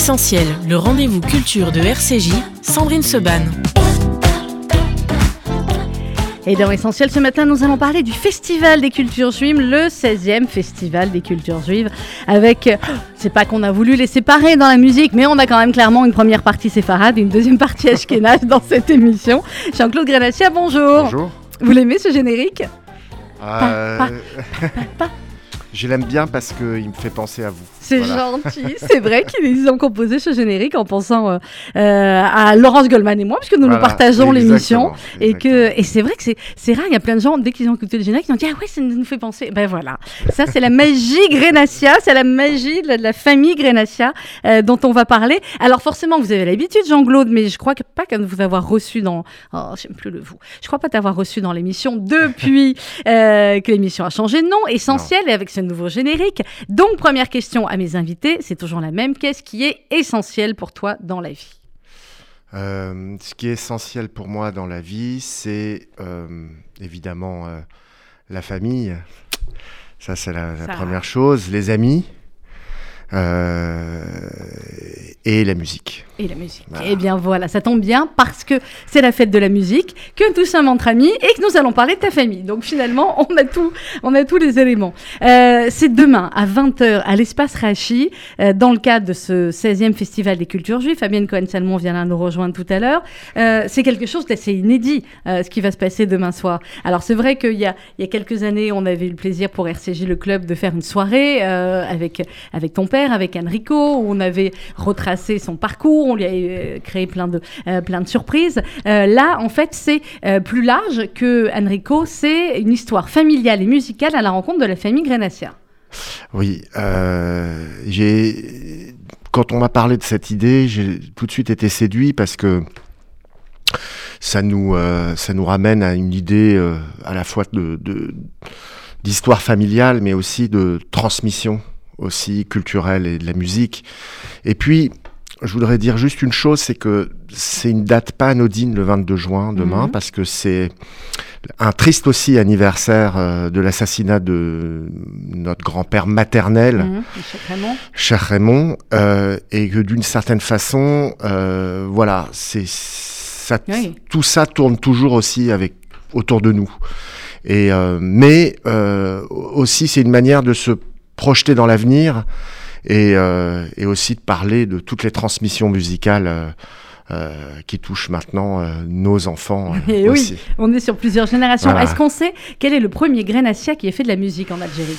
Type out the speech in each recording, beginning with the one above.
Essentiel, le rendez-vous culture de RCJ, Sandrine Seban. Et dans Essentiel, ce matin, nous allons parler du Festival des cultures juives, le 16e Festival des cultures juives, avec, euh, c'est pas qu'on a voulu les séparer dans la musique, mais on a quand même clairement une première partie séfarade et une deuxième partie ashkénaze dans cette émission. Jean-Claude Grenassia, bonjour. Bonjour. Vous l'aimez ce générique? Euh, pa, pa. Je l'aime bien parce qu'il me fait penser à vous. C'est Voilà. gentil, c'est vrai qu'ils ont composé ce générique en pensant euh, euh, à Laurence Goldman et moi, puisque nous nous partageons l'émission. Et, exactement. que, et c'est vrai que c'est, rare, il y a plein de gens, dès qu'ils ont écouté le générique, ils ont dit Ah ouais, ça nous fait penser. Ben voilà, ça c'est la magie Grenassia, c'est la magie de la, de la famille Grenassia euh, dont on va parler. Alors forcément, vous avez l'habitude, Jean-Claude, mais je crois que pas que vous avoir reçu dans. Oh, j'aime plus le vous. Je crois pas t'avoir reçu dans l'émission depuis que l'émission a changé de nom, essentiel, et avec ce nouveau générique. Donc, première question à mes invités, c'est toujours la même. Qu'est-ce qui est essentiel pour toi dans la vie? Euh, ce qui est essentiel pour moi dans la vie, c'est euh, évidemment euh, la famille. Ça, c'est la, première chose. Les amis. Euh, et la musique. Et la musique. Voilà. Eh bien voilà, ça tombe bien parce que c'est la fête de la musique, que nous sommes entre amis et que nous allons parler de ta famille. Donc finalement, on a tout, on a tous les éléments. Euh, c'est demain à 20h à l'espace Rachi, euh, dans le cadre de ce 16e Festival des cultures juives. Fabienne Cohen-Salmon vient là nous rejoindre tout à l'heure. Euh, c'est quelque chose d'assez inédit, ce qui va se passer demain soir. Alors c'est vrai qu'il y a, il y a quelques années, on avait eu le plaisir pour RCJ Le Club de faire une soirée avec, avec ton père, avec Enrico, on avait retracé son parcours, on lui a euh, créé plein de, euh, surprises. Euh, là, en fait, c'est plus large que Enrico, c'est une histoire familiale et musicale à la rencontre de la famille Grenassia. Oui, j'ai quand on m'a parlé de cette idée, j'ai tout de suite été séduit parce que ça nous ça nous ramène à une idée à la fois de- d'histoire familiale, mais aussi de transmission aussi culturelle et de la musique. Et puis, je voudrais dire juste une chose, c'est que c'est une date pas anodine le 22 juin demain, Mhm. parce que c'est un triste aussi anniversaire euh, de l'assassinat de notre grand-père maternel, Michel Raymond. cher Raymond, euh, et que d'une certaine façon, euh, voilà, c'est ça, Oui. tout ça tourne toujours aussi avec autour de nous. Et euh, mais aussi, c'est une manière de se projeter dans l'avenir et, euh, et aussi de parler de toutes les transmissions musicales. euh, euh, qui touchent maintenant nos enfants Et oui. aussi. On est sur plusieurs générations. Voilà. Est-ce qu'on sait quel est le premier Grenassia qui ait fait de la musique en Algérie?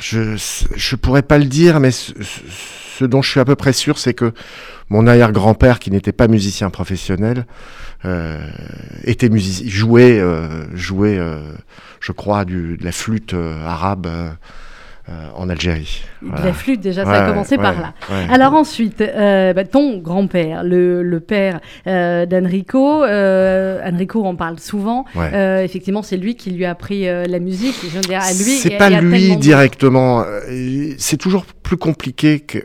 Je je pourrais pas le dire, mais ce, dont je suis à peu près sûr, c'est que mon arrière-grand-père, qui n'était pas musicien professionnel, euh, était musicien, jouait, euh, jouait, euh, je crois, du, de la flûte arabe en Algérie. Voilà. la flûte, déjà, ça Ouais, a commencé par là. ouais. Alors ensuite, euh, bah, ton grand-père, le, le père euh, d'Enrico, euh, Enrico en parle souvent. Euh, effectivement, c'est lui qui lui a appris euh, la musique. Je veux dire, à lui. C'est pas lui directement. euh, C'est toujours plus compliqué que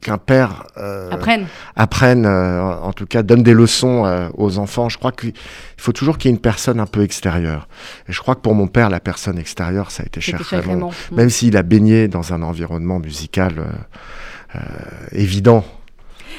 qu'un père euh, Apprenne. apprenne, euh, en tout cas donne des leçons euh, aux enfants. Je crois qu'il faut toujours qu'il y ait une personne un peu extérieure. Et je crois que pour mon père, la personne extérieure, ça a été cher Raymond. Raymond. Même s'il a baigné dans un environnement musical évident.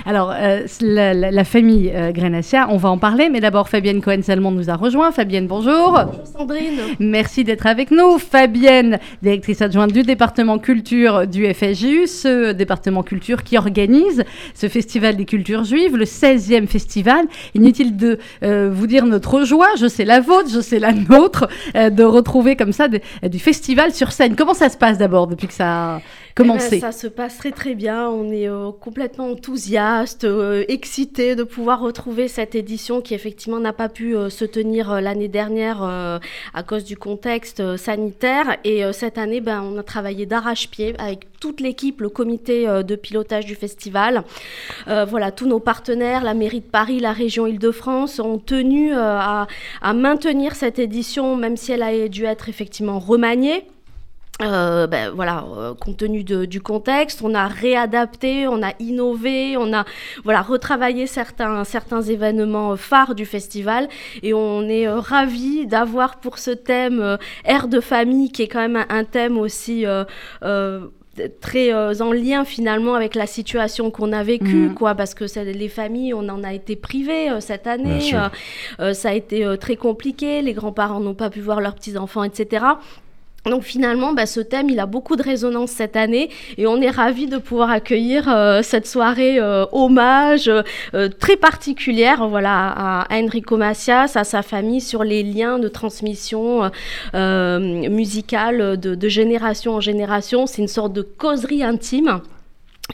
Alors, euh, la, la- la famille euh, Grenassia, on va en parler, mais d'abord, Fabienne Cohen-Salmon nous a rejoint. Fabienne, bonjour. Sandrine. Merci d'être avec nous. Fabienne, directrice adjointe du département culture du FSJU, ce département culture qui organise ce festival des cultures juives, le 16e festival. Inutile de euh, vous dire notre joie, je sais la vôtre, je sais la nôtre, euh, de retrouver comme ça de- du festival sur scène. Comment ça se passe d'abord depuis que ça Eh ben, ça se passe très très bien. On est euh, complètement enthousiaste, euh, excité de pouvoir retrouver cette édition qui effectivement n'a pas pu euh, se tenir euh, l'année dernière à cause du contexte sanitaire. Et cette année, ben, on a travaillé d'arrache-pied avec toute l'équipe, le comité de pilotage du festival. Voilà, tous nos partenaires, la mairie de Paris, la région Île-de-France, ont tenu à, à maintenir cette édition, même si elle a dû être effectivement remaniée. Euh, ben, voilà, euh, compte tenu de- du contexte, on a réadapté, on a innové, on a voilà retravaillé certains certains événements phares du festival et on est euh, ravis d'avoir pour ce thème euh, air de famille qui est quand même un, un thème aussi euh, euh, très en lien finalement avec la situation qu'on a vécue, Mhm. quoi, parce que c'est- les familles, on en a été privés euh, cette année. euh, euh, ça a été euh, très compliqué. Les grands-parents n'ont pas pu voir leurs petits-enfants, etc. Donc finalement, bah, ce thème, il a beaucoup de résonance cette année et on est ravis de pouvoir accueillir euh, cette soirée euh, hommage euh, très particulière voilà, à Enrico Macias, à sa famille sur les liens de transmission euh, musicale de, de génération en génération. C'est une sorte de causerie intime.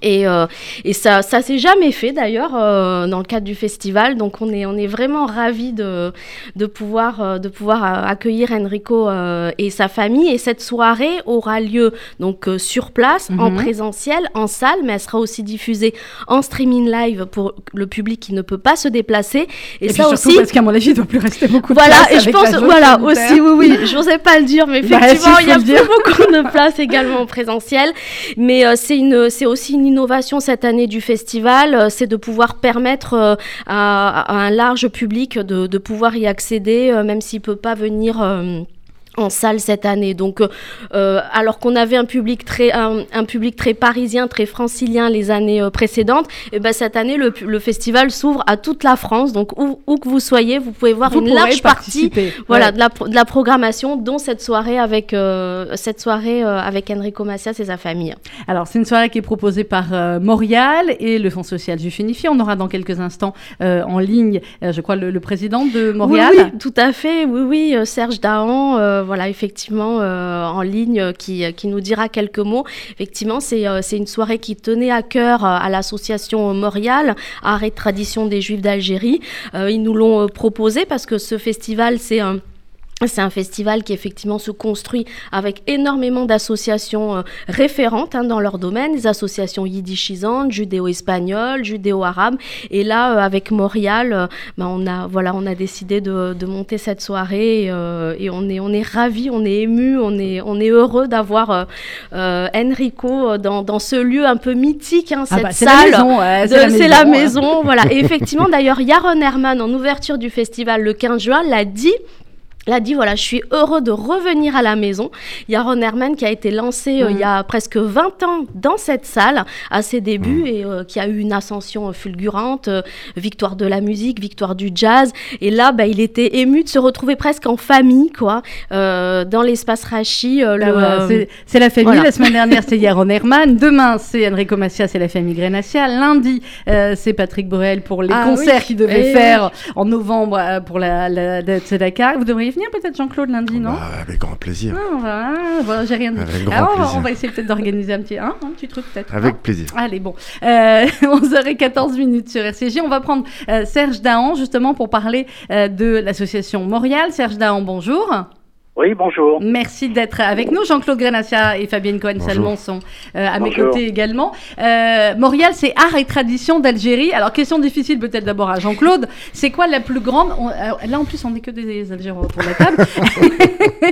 Et, euh, et ça, ça s'est jamais fait d'ailleurs euh, dans le cadre du festival, donc on est, on est vraiment ravis de, de pouvoir, euh, de pouvoir euh, accueillir Enrico euh, et sa famille. Et cette soirée aura lieu donc euh, sur place, en Mhm. présentiel, en salle, mais elle sera aussi diffusée en streaming live pour le public qui ne peut pas se déplacer. Et, Et, puis ça surtout aussi, parce qu'à mon avis, il doit plus rester beaucoup de voilà, place et je pense, voilà, aussi, oui, oui, je n'osais pas le dire, mais Bah, effectivement, si, il y a plus beaucoup de place également en présentiel. Mais euh, c'est aussi une innovation cette année du festival, euh, c'est de pouvoir permettre euh, à, un large public de, de pouvoir y accéder, euh, même s'il peut pas venir. Euh, en salle cette année. Donc, euh, alors qu'on avait un public très, un, un public très parisien, très francilien les années euh, précédentes, et ben cette année le, le festival s'ouvre à toute la France. Donc, où, où que vous soyez, vous pouvez voir Vous une large partie voilà, de, la, pro- de la programmation, dont cette soirée avec, euh, cette soirée, euh, avec Enrico Macias et sa famille. Alors, c'est une soirée qui est proposée par euh, Morial et le Fonds social Juif Unifié. On aura dans quelques instants euh, en ligne, euh, je crois, le, le président de Morial. Oui, oui, tout à fait. Oui, oui, euh, Serge Dahan, euh, voilà, effectivement, euh, en ligne, euh, qui, nous dira quelques mots. Effectivement, c'est euh, une soirée qui tenait à cœur à l'association Morial, Art et Tradition des Juifs d'Algérie. Ils nous l'ont proposé parce que ce festival, c'est un c'est un festival qui effectivement se construit avec énormément d'associations euh, référentes hein, dans leur domaine, des associations yiddishisantes, judéo-espagnoles, judéo-arabes. Et là, euh, avec Montréal, euh, ben, on a voilà, on a décidé de, de monter cette soirée et, et on est on est ravis, on est ému, on est on est heureux d'avoir Enrico dans, dans ce lieu un peu mythique, hein, Ah cette bah, c'est salle. la De- C'est la ouais. maison, voilà. Et effectivement, d'ailleurs, Yaron Herman, en ouverture du festival le 15 juin, l'a dit. L'a dit, voilà, je suis heureux de revenir à la maison. Yaron Herman qui a été lancé euh, il y a presque 20 ans dans cette salle à ses Mm. débuts et euh, qui a eu une ascension euh, fulgurante, euh, victoire de la musique, victoire du jazz. Et là, bah, il était ému de se retrouver presque en famille, quoi, euh, dans l'espace Rachi. euh, Bah le, voilà, euh, c'est- c'est la famille. voilà. La semaine dernière, c'était Yaron Herman. Demain, c'est Enrico Macias et la famille Grenassia. Lundi, euh, c'est Patrick Borel pour les Ah concerts oui. qu'il devait faire en novembre euh, pour la, la, la Tzedaka. Vous devriez venir peut-être, Jean-Claude, lundi, non Bah, avec grand plaisir. Voilà, voilà, j'ai rien dit. Avec grand Alors, on va- plaisir. on va essayer peut-être d'organiser un petit, hein, un petit truc peut-être. Avec hein plaisir. Allez, bon. Euh, 11h14 minutes sur RCJ. On va prendre euh, Serge Dahan justement pour parler euh, de l'association Montréal. Serge Dahan, bonjour. Oui, bonjour. Merci d'être avec nous. Jean-Claude Grenassia et Fabienne Cohen-Salmon sont euh, à mes Bonjour. côtés également. Euh, Montréal, c'est art et tradition d'Algérie. Alors, question difficile peut-être d'abord à Jean-Claude. C'est quoi la plus grande... on- euh, là, en plus, on n'est que des Algériens autour de la table.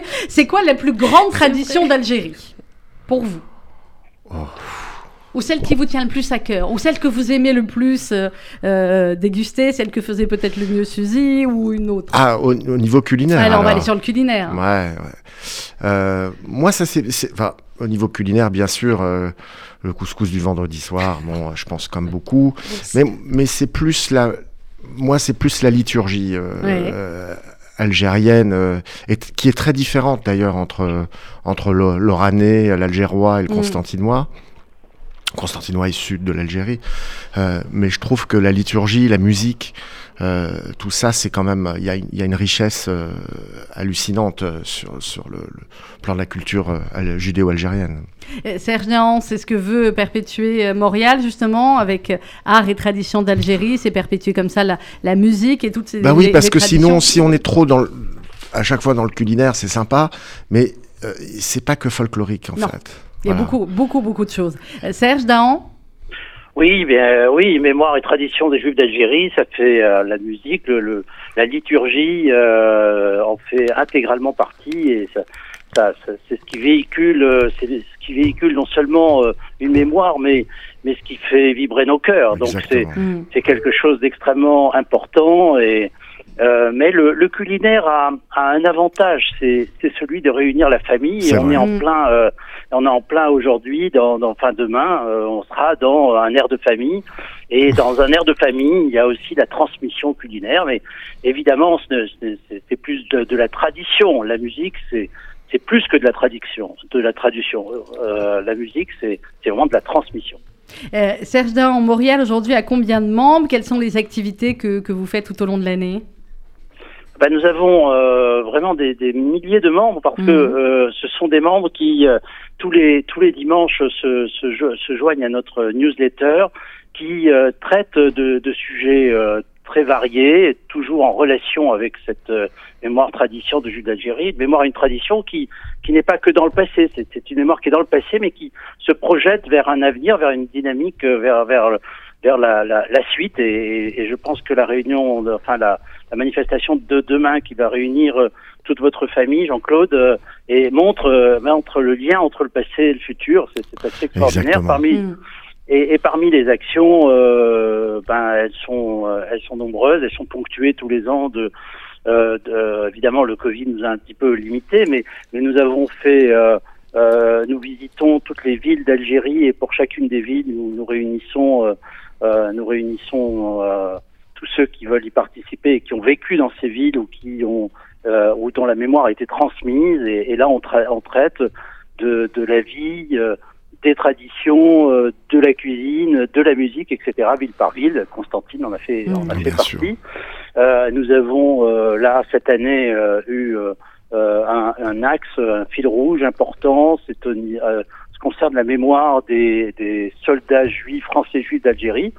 c'est quoi la plus grande tradition d'Algérie pour vous? Oh. Ou celle qui vous tient le plus à cœur Ou celle que vous aimez le plus euh, euh, déguster Celle que faisait peut-être le mieux Suzy Ou une autre Ah, au, au niveau culinaire. Alors, on va alors. aller sur le culinaire. Ouais, ouais. Euh, moi, ça c'est, enfin, au niveau culinaire, bien sûr, euh, le couscous du vendredi soir. Bon, je pense comme beaucoup, mais mais c'est plus la, moi, c'est plus la liturgie Ouais. algérienne, euh, et qui est très différente d'ailleurs entre entre l'o- l'oranais, l'algérois et le Mm. constantinois. Constantinois est sud de l'Algérie, Euh, mais je trouve que la liturgie, la musique, euh, tout ça, c'est quand même, il y, a une- il y a une richesse euh, hallucinante sur, sur le, le plan de la culture al- judéo-algérienne. Serge Néan, c'est ce que veut perpétuer Montréal, justement, avec art et tradition d'Algérie. C'est perpétuer comme ça la, la musique et toutes ces. Bah oui, parce les que sinon, si on est trop dans le- à chaque fois dans le culinaire, c'est sympa, mais c'est pas que folklorique en Non. fait. Il y a Voilà. beaucoup, beaucoup, beaucoup de choses. Euh, Serge Dahan Oui, bien, euh, oui, mémoire et tradition des Juifs d'Algérie, ça fait euh, la musique, le, le- la liturgie euh, en fait intégralement partie et ça, ça- ça- c'est ce qui véhicule, c'est ce qui véhicule non seulement euh, une mémoire, mais mais ce qui fait vibrer nos cœurs. Donc c'est. Hmm. c'est quelque chose d'extrêmement important et Euh, mais le, le culinaire a, a, un avantage, c'est celui de réunir la famille. Et on est en Mm. plein, euh, on est en plein aujourd'hui. Dans, dans, enfin demain, euh, on sera dans un air de famille. Et dans un air de famille, il y a aussi la transmission culinaire. Mais évidemment, c'est- plus de, de la tradition. La musique, c'est c'est plus que de la tradition. De la traduction. Euh, la musique, c'est c'est vraiment de la transmission. Euh, Serge Dahan, Montréal aujourd'hui a combien de membres? Quelles sont les activités que, que vous faites tout au long de l'année? Ben, nous avons euh, vraiment des, des milliers de membres parce que Mhm. euh, ce sont des membres qui euh, tous les tous les dimanches se, se, jo- se joignent à notre newsletter qui euh, traite de, de sujets euh, très variés, toujours en relation avec cette euh, mémoire tradition de Jules d'Algérie, mémoire une tradition qui qui n'est pas que dans le passé, c'est une mémoire qui est dans le passé mais qui se projette vers un avenir, vers une dynamique, vers vers vers la, la, la suite et, et je pense que la réunion, enfin la la manifestation de demain qui va réunir euh, toute votre famille, Jean-Claude, euh, et montre, euh, montre le lien entre le passé et le futur. C'est c'est assez extraordinaire. Exactement. Parmi, Mm. et, et parmi les actions, euh, ben, elles, sont, euh, elles sont nombreuses, elles sont ponctuées tous les ans de... Euh, de- évidemment, le Covid nous a un petit peu limité, mais, mais nous avons fait... Euh, euh, nous visitons toutes les villes d'Algérie et pour chacune des villes, nous nous réunissons, euh, euh, nous réunissons euh, tous ceux qui veulent y participer et qui ont vécu dans ces villes ou qui ont euh, ou dont la mémoire a été transmise. Et, et là, on, tra- on traite de, de la vie, euh, des traditions, euh, de la cuisine, de la musique, etc. Ville par ville. Constantine en a fait, en a Mmh, fait partie. Euh, nous avons euh, là cette année euh, eu un, un axe, un fil rouge important. C'est euh, ce concerne la mémoire des, des soldats juifs, français juifs d'Algérie,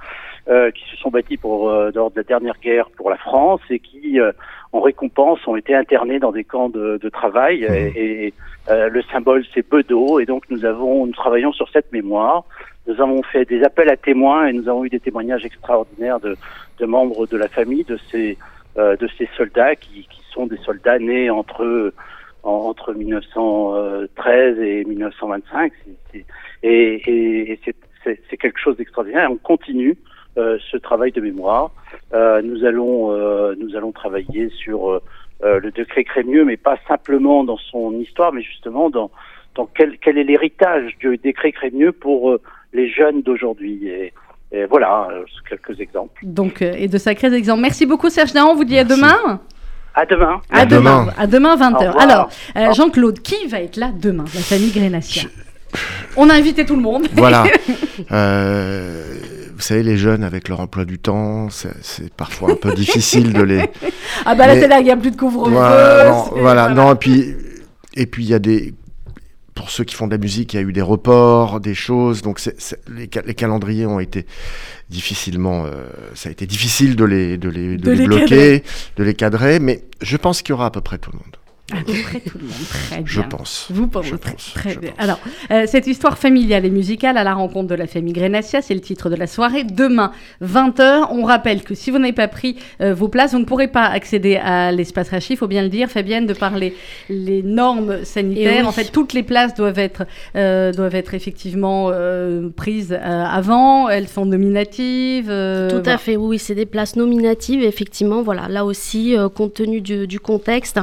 euh, qui se sont bâtis pour euh, lors de la dernière guerre pour la France et qui, euh, en récompense, ont été internés dans des camps de, de travail. Mhm. Et, et, euh, le symbole, c'est Bedeau. Et donc, nous avons, nous travaillons sur cette mémoire. Nous avons fait des appels à témoins et nous avons eu des témoignages extraordinaires de, de membres de la famille de ces euh, de ces soldats qui, qui sont des soldats nés entre en- entre 1913 et 1925. C'est- c'est- et et, et c'est- c'est c'est quelque chose d'extraordinaire. On continue ce travail de mémoire. Euh, nous allons euh, nous allons travailler sur euh, euh, le décret Crémieux, mais pas simplement dans son histoire, mais justement dans dans quel, quel est l'héritage du décret Crémieux pour euh, les jeunes d'aujourd'hui. Et, et voilà, euh, quelques exemples. Donc, euh, et de sacrés exemples. Merci beaucoup Serge Dahan, on vous dit à demain. À demain. À À demain. demain. À demain 20h. Au revoir. Alors, euh, Jean-Claude, qui va être là demain La famille Grenassia. On a invité tout le monde. Voilà. Vous savez, les jeunes, avec leur emploi du temps, c'est parfois un peu difficile de les. Ah bah là, c'est là, il n'y a plus de couvre-feu. Voilà, non, c'est- voilà, non, et puis, et puis il y a des. Pour ceux qui font de la musique, il y a eu des reports, des choses, donc les, ca- les calendriers ont été difficilement. euh, ça a été difficile de les, de les, de De les les bloquer, cadrer. de les cadrer, mais je pense qu'il y aura à peu près tout le monde. À peu près tout le monde. Très Je bien. pense. Vous pensez Je très, pense, très je bien. pense. Alors, euh, cette histoire familiale et musicale à la rencontre de la famille Grenassia, c'est le titre de la soirée. Demain, 20h. On rappelle que si vous n'avez pas pris euh, vos places, vous ne pourrez pas accéder à l'espace Rachi. Il faut bien le dire, Fabienne, de par les, les normes sanitaires. Oui. En fait, toutes les places doivent être, euh, doivent être effectivement euh, prises euh, avant. Elles sont nominatives. euh, Tout voilà. à fait, oui, oui, c'est des places nominatives. Effectivement, voilà, là aussi, euh, compte tenu du, du contexte,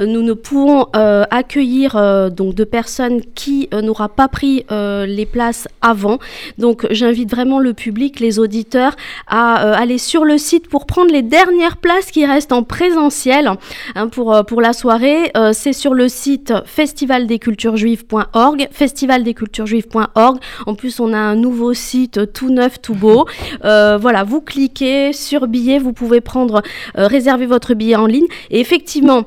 euh, nous ne pouvons euh, accueillir euh, donc de personnes qui euh, n'aura pas pris les places avant. Donc, j'invite vraiment le public, les auditeurs, à aller sur le site pour prendre les dernières places qui restent en présentiel hein, pour pour la soirée. C'est sur le site festivaldesculturesjuives.org, festivaldesculturesjuives.org. En plus, on a un nouveau site tout neuf, tout beau. Voilà, vous cliquez sur billet, vous pouvez prendre, réserver votre billet en ligne. Et effectivement,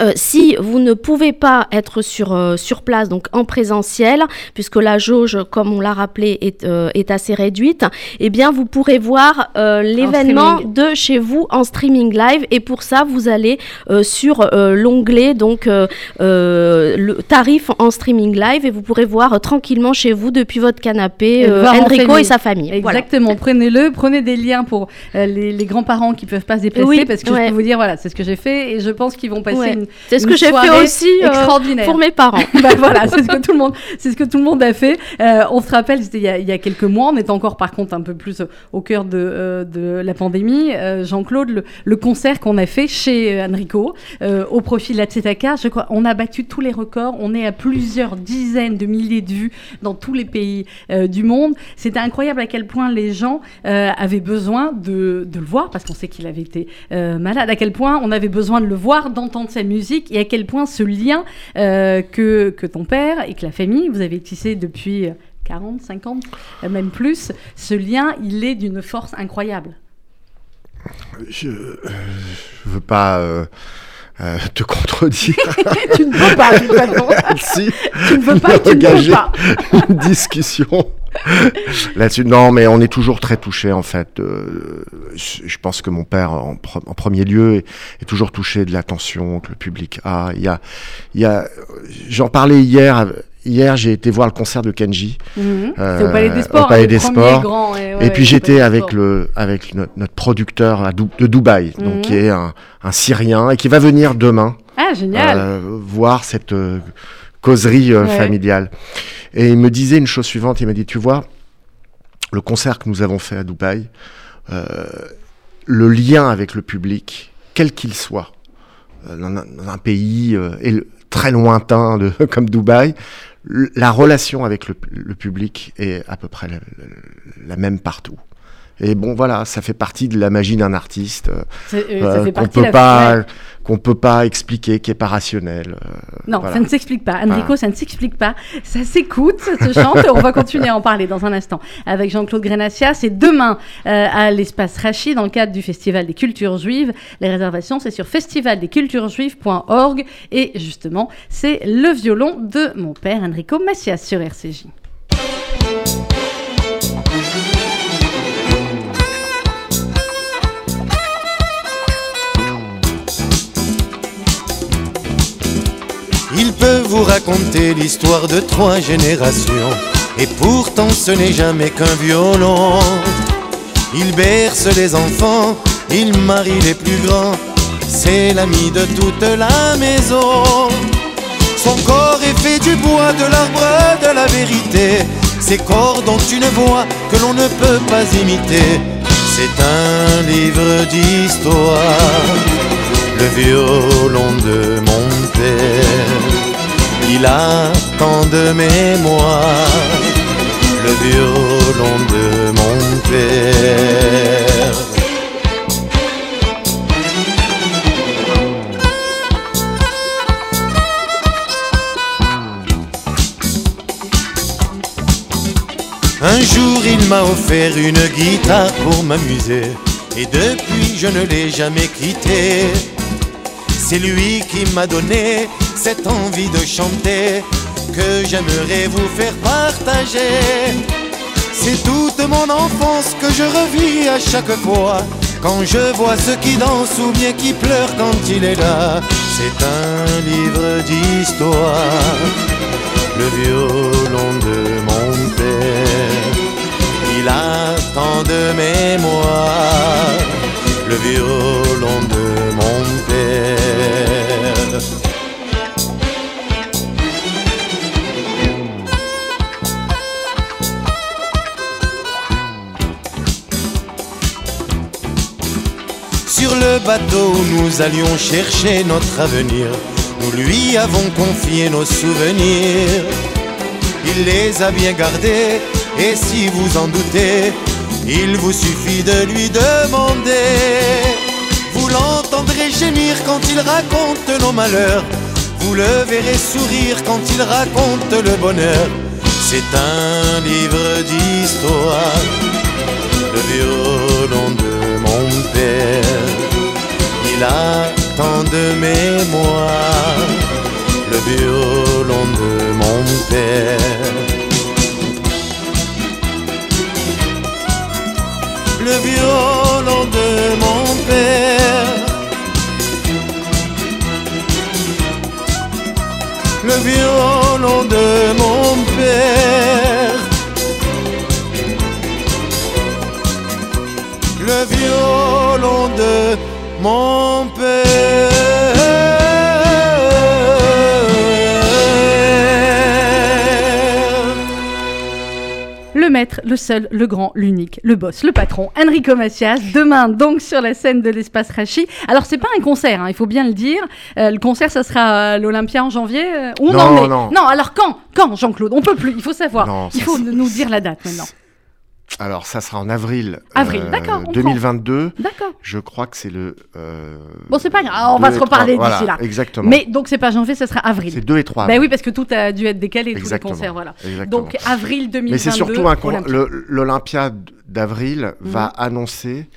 euh, si vous ne pouvez pas être sur, euh, sur place, donc en présentiel, puisque la jauge, comme on l'a rappelé, est, euh, est assez réduite, eh bien, vous pourrez voir euh, l'événement de chez vous en streaming live. Et pour ça, vous allez euh, sur euh, l'onglet, donc euh, euh, le tarif en streaming live, et vous pourrez voir tranquillement chez vous depuis votre canapé euh, en Enrico et sa famille. Voilà. Exactement, prenez-le, prenez des liens pour euh, les, les grands-parents qui peuvent pas se déplacer, Oui, parce que je ouais. peux vous dire, voilà, c'est ce que j'ai fait, et je pense qu'ils vont passer Ouais. une, C'est ce que j'ai fait aussi euh, pour mes parents. Bah voilà, c'est ce que tout le monde, c'est ce que tout le monde a fait. Euh, on se rappelle, c'était il, y a- il y a quelques mois, on était encore par contre un peu plus au cœur de, euh, de la pandémie. Jean-Claude, le, le concert qu'on a fait chez Enrico au profit de la Tzedaka, je crois, on a battu tous les records. On est à plusieurs dizaines de milliers de vues dans tous les pays du monde. C'était incroyable à quel point les gens avaient besoin de, de le voir parce qu'on sait qu'il avait été malade. À quel point on avait besoin de le voir, d'entendre sa musique et à quel point ce lien euh, que, que ton père et que la famille, vous avez tissé depuis 40, 50, euh, même plus, ce lien, il est d'une force incroyable. Je ne veux pas euh, euh, te contredire tu ne peux pas, de toute façon. si Tu ne veux pas et tu ne peux pas. une discussion là-dessus. Non, mais on est toujours très touché en fait. Euh, je pense que mon père, en, pre- en premier lieu, est, est toujours touché de l'attention que le public a. Il y a, il y a, j'en parlais hier. Hier, j'ai été voir le concert de Kenji. Mhm. Euh, C'est au Palais des au Sports. Palais le des premier Sports. grand, et, ouais, Et ouais, puis j'étais avec le avec notre, notre producteur à Dou- de Dubaï, Mhm. donc qui est un, un Syrien et qui va venir demain Ah, génial. euh, voir cette causerie euh, Ouais. familiale. Et il me disait une chose suivante, il m'a dit, tu vois, le concert que nous avons fait à Dubaï, euh, le lien avec le public, quel qu'il soit, euh, dans, un, dans un pays très lointain de, comme Dubaï, la relation avec le, le public est à peu près la même partout. Et bon, voilà, ça fait partie de la magie d'un artiste euh, euh, euh, qu'on peut pas qu'on peut pas expliquer, qui est pas rationnel. euh, Non, voilà. ça ne s'explique pas. Enrico, ça ne s'explique pas. Ça s'écoute, ça se chante. on va continuer à en parler dans un instant avec Jean-Claude Grenassia. C'est demain euh, à l'espace Rachi dans le cadre du Festival des cultures juives. Les réservations, c'est sur festivaldesculturesjuives.org. Et justement, c'est le violon de mon père, Enrico Macias, sur RCJ. Il peut vous raconter l'histoire de trois générations, et pourtant ce n'est jamais qu'un violon. Il berce les enfants, il marie les plus grands, c'est l'ami de toute la maison. Son corps est fait du bois, de l'arbre, de la vérité. Ses cordes ont une voix que l'on ne peut pas imiter. C'est un livre d'histoire, le violon de mon père. Il a tant de mémoire, le violon de mon père. Un jour il m'a offert une guitare pour m'amuser Et depuis je ne l'ai jamais quitté C'est lui qui m'a donné cette envie de chanter Que j'aimerais vous faire partager. C'est toute mon enfance que je revis à chaque fois. Quand je vois ceux qui dansent ou bien qui pleurent quand il est là C'est un livre d'histoire. Le violon de mon père. Il a tant de mémoire, le violon de mon père. Sur le bateau nous allions chercher notre avenir, nous lui avons confié nos souvenirs. Il les a bien gardés et si vous en doutez, il vous suffit de lui demander. Vous l'entendrez gémir quand il raconte nos malheurs. Vous le verrez sourire quand il raconte le bonheur. C'est un livre d'histoire, le violon de mon père. Il a tant de mémoire, le violon de mon père. Le violon de mon père. Le violon de mon père. Le violon de mon père. Maître, le seul, le grand, l'unique, le boss, le patron, Enrico Macias, demain donc sur la scène de l'espace Rachi. Alors c'est pas un concert, hein, il faut bien le dire. Euh, le concert, ça sera à l'Olympia en janvier. euh, on Non, en est non. alors quand? Quand, Jean-Claude? On peut plus, il faut savoir. Non, il faut nous dire la date maintenant. Alors, ça sera en avril. Avril, d'accord, on 2022. D'accord. Je crois que c'est le. euh, Bon, c'est pas grave, on va se reparler d'ici voilà, là. Exactement. Mais donc c'est pas janvier, ça sera c'est avril. 2 et 3. Ben oui, parce que tout a dû être décalé, tous les Exactement. concerts, voilà. Exactement. Donc avril 2022. Mais c'est surtout un l'Olympia d'avril va Mhm. annoncer,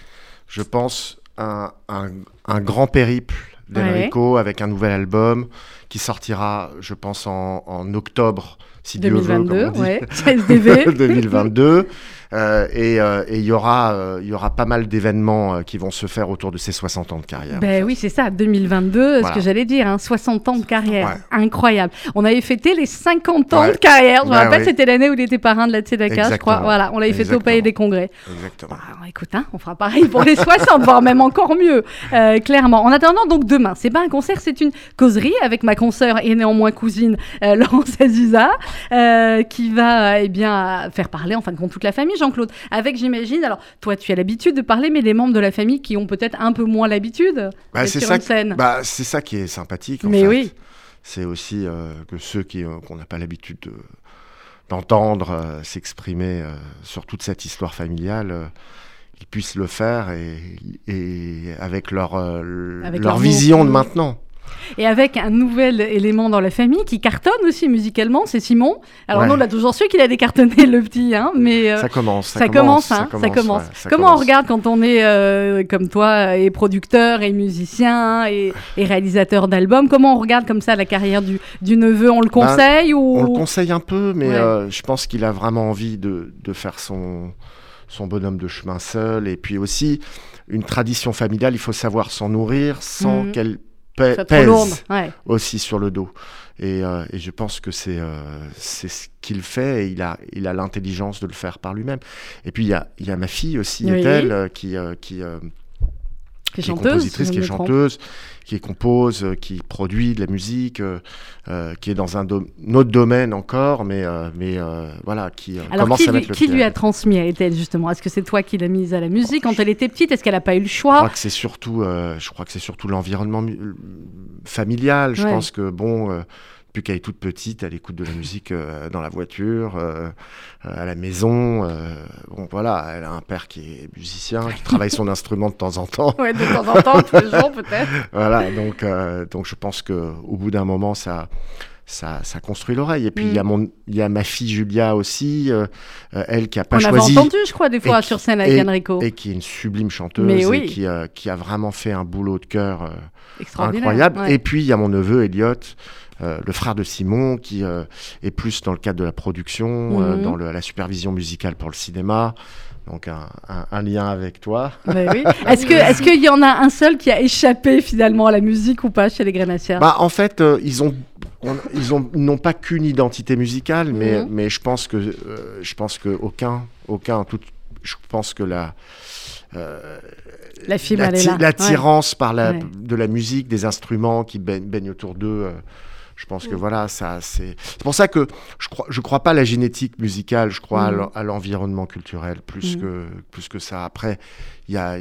je pense, un, un- un grand périple d'Enrico avec un nouvel album qui sortira, je pense, en, en octobre, si Dieu veut, 2022, comme on dit. ouais. SDV. 2022. Euh, et euh, et il y aura, euh, il y aura pas mal d'événements qui vont se faire autour de ses 60 ans de carrière. Ben oui, c'est ça, 2022, ce Voilà. que j'allais dire, hein, 60 ans de carrière, Ouais. incroyable. On avait fêté les 50 ans Ouais. de carrière, je me Ben rappelle, oui. c'était l'année où il était parrain de la Tzedaka, je crois. Voilà, on l'avait fêté au. Palais des Congrès. Exactement. Bah, écoute, hein, on fera pareil pour les 60, voire même encore mieux, euh, clairement. En attendant, donc demain, c'est pas un concert, c'est une causerie avec ma consoeur et néanmoins cousine euh, Laurence Aziza, euh, qui va eh bien faire parler, en fin de compte, toute la famille, Jean-Claude. Avec, j'imagine, alors toi, tu as l'habitude de parler, mais des membres de la famille qui ont peut-être un peu moins l'habitude Bah, c'est ça. Bah, c'est ça qui est sympathique. en Mais fait. oui. C'est aussi euh, que ceux qui euh, qu'on n'a pas l'habitude de- d'entendre euh, s'exprimer euh, sur toute cette histoire familiale, euh, ils puissent le faire et, et avec leur Avec leur leur vision de maintenant. Et avec un nouvel élément dans la famille qui cartonne aussi musicalement, c'est Simon. Alors Ouais. nous, on a toujours su qu'il allait cartonner le petit, hein, mais... euh, ça commence. Ça, commence, hein, ça commence. ouais, ça Comment on commence. regarde quand on est euh, comme toi, et producteur, et musicien, et, et réalisateur d'albums Comment on regarde comme ça la carrière du, du neveu? On le conseille ou? Ben, On le conseille un peu, mais Ouais. euh, je pense qu'il a vraiment envie de, de faire son, son bonhomme de chemin seul. Et puis aussi, une tradition familiale, il faut savoir s'en nourrir sans Mhm. qu'elle pè- Pas trop pèse lourde. Ouais. aussi sur le dos. Et, euh, et je pense que c'est euh, c'est ce qu'il fait et il a, il a l'intelligence de le faire par lui-même. Et puis il y a, il y a ma fille aussi, Oui. Euh, qui, qui, Qui est chanteuse. compositrice, si qui est chanteuse, qui compose, euh, qui produit de la musique, euh, euh, qui est dans un, do- autre domaine encore, mais, euh, mais euh, voilà, qui Alors, commence qui, à lui, mettre le qui pied lui a transmis à Ethel, justement? Est-ce que c'est toi qui l'as mise à la musique quand elle était petite? Est-ce qu'elle n'a pas eu le Je choix crois que c'est surtout, je crois que c'est surtout l'environnement mu- familial. Je Ouais. pense que bon, depuis qu'elle est toute petite, elle écoute de la musique euh, dans la voiture, euh, euh, à la maison. bon, voilà, elle a un père qui est musicien, qui travaille son instrument de temps en temps. Ouais, de temps en temps, tous les jours peut-être. Voilà, donc, donc je pense que au bout d'un moment, ça. Ça, ça construit l'oreille. Et puis, il y a Mm. il y a ma fille Julia aussi, euh, elle qui a pas On choisi entendu, je crois, des fois sur scène avec et- Enrico. et qui est une sublime chanteuse Mais et qui, euh, qui a vraiment fait un boulot de cœur euh, incroyable. ouais. Et puis il y a mon neveu Elliot, le frère de Simon, qui euh, est plus dans le cadre de la production, euh, Mhm. dans le- la supervision musicale pour le cinéma. Donc un, un- un lien avec toi. Oui. Est-ce que est-ce qu'il y en a un seul qui a échappé finalement à la musique ou pas chez les Grenassiers Bah, en fait, euh, ils ont, on- ils ont, ils n'ont pas qu'une identité musicale, mais, Mhm. mais je pense que, euh, je pense que aucun, aucun, tout, je pense que la, euh, La l'attirance par la, Ouais. de la musique, des instruments qui baignent, baignent autour d'eux. Je pense que Mm. voilà, ça, c'est. C'est pour ça que je crois, je crois pas à la génétique musicale. Je crois à Mm. l'environnement culturel plus Mm. que plus que ça. Après, il y a